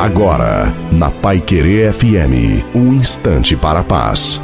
Agora, na Pai Querer FM, um instante para a paz.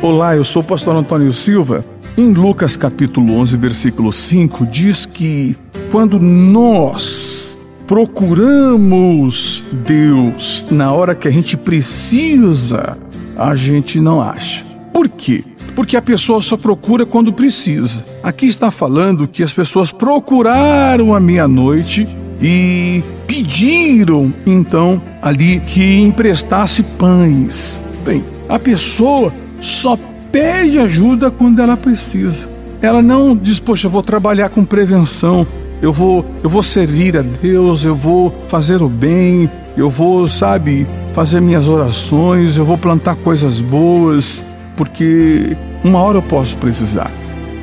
Olá, eu sou o pastor Antônio Silva. Em Lucas capítulo 11, versículo 5, diz que quando nós procuramos Deus na hora que a gente precisa, a gente não acha. Por quê? Porque a pessoa só procura quando precisa. Aqui está falando que as pessoas procuraram à meia-noite e pediram então ali que emprestasse pães. Bem, a pessoa só pede ajuda quando ela precisa. Ela não diz, poxa, eu vou trabalhar com prevenção, eu vou, eu vou servir a Deus, eu vou fazer o bem, eu vou, sabe, fazer minhas orações, eu vou plantar coisas boas, porque uma hora eu posso precisar.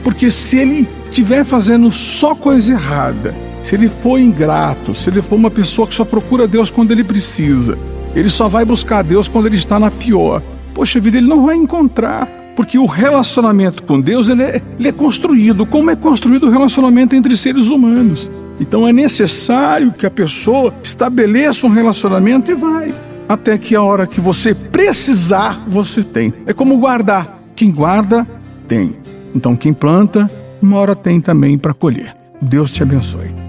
Porque se ele estiver fazendo só coisa errada, se ele for ingrato, se ele for uma pessoa que só procura Deus quando ele precisa, ele só vai buscar Deus quando ele está na pior. Poxa vida, ele não vai encontrar. Porque o relacionamento com Deus ele é, ele é construído, como é construído o relacionamento entre seres humanos. Então é necessário que a pessoa estabeleça um relacionamento e vai. Até que a hora que você precisar, você tem. É como guardar. Quem guarda, tem. Então quem planta, uma hora tem também para colher. Deus te abençoe.